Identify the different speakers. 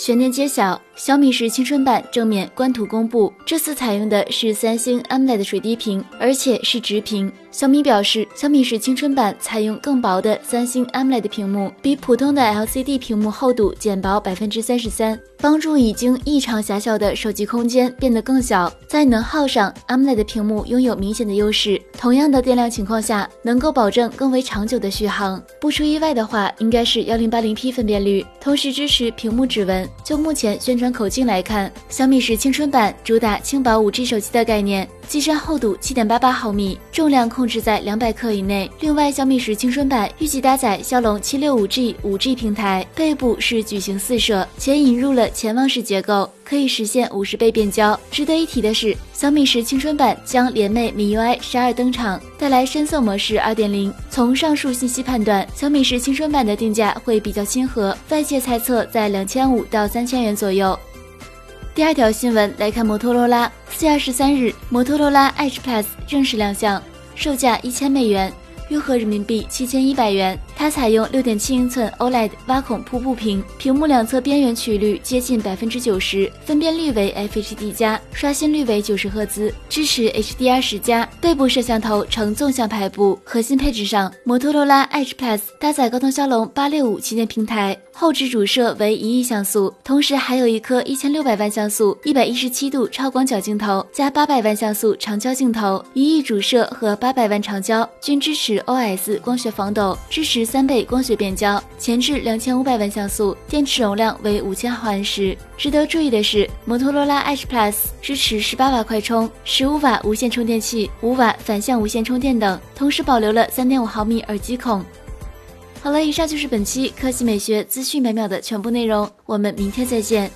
Speaker 1: 悬念揭晓，小米十青春版正面官图公布，这次采用的是三星 AMOLED 水滴屏，而且是直屏。小米表示，小米十青春版采用更薄的三星 AMOLED 屏幕，比普通的 LCD 屏幕厚度减薄百分之三十三，帮助已经异常狭小的手机空间变得更小。在能耗上，AMOLED 屏幕拥有明显的优势。同样的电量情况下，能够保证更为长久的续航。不出意外的话，应该是幺零八零 P 分辨率，同时支持屏幕指纹。就目前宣传口径来看，小米十青春版主打轻薄 5G 手机的概念。机身厚度七点八八毫米，重量控制在两百克以内。另外，小米十青春版预计搭载骁龙七六五 G 五 G 平台，背部是矩形四摄，且引入了潜望式结构，可以实现五十倍变焦。值得一提的是，小米十青春版将联袂米 UI 十二登场，带来深色模式二点零。从上述信息判断，小米十青春版的定价会比较亲和，外界猜测在两千五到三千元左右。第二条新闻来看，摩托罗拉四月二十三日，摩托罗拉 Edge Plus 正式亮相，售价一千美元，约合人民币七千一百元。它采用六点七英寸 OLED 挖孔瀑布屏，屏幕两侧边缘曲率接近百分之九十，分辨率为 FHD 加，刷新率为九十赫兹，支持 HDR 十加。背部摄像头呈纵向排布。核心配置上，摩托罗拉 Edge Plus 搭载高通骁龙八六五旗舰平台，后置主摄为一亿像素，同时还有一颗一千六百万像素、一百一十七度超广角镜头加八百万像素长焦镜头。一亿主摄和八百万长焦均支持 OS 光学防抖，支持。三倍光学变焦，前置两千五百万像素，电池容量为五千毫安时。值得注意的是，摩托罗拉 Edge Plus 支持十八瓦快充、十五瓦无线充电器、五瓦反向无线充电等，同时保留了三点五毫米耳机孔。好了，以上就是本期科技美学资讯每秒的全部内容，我们明天再见。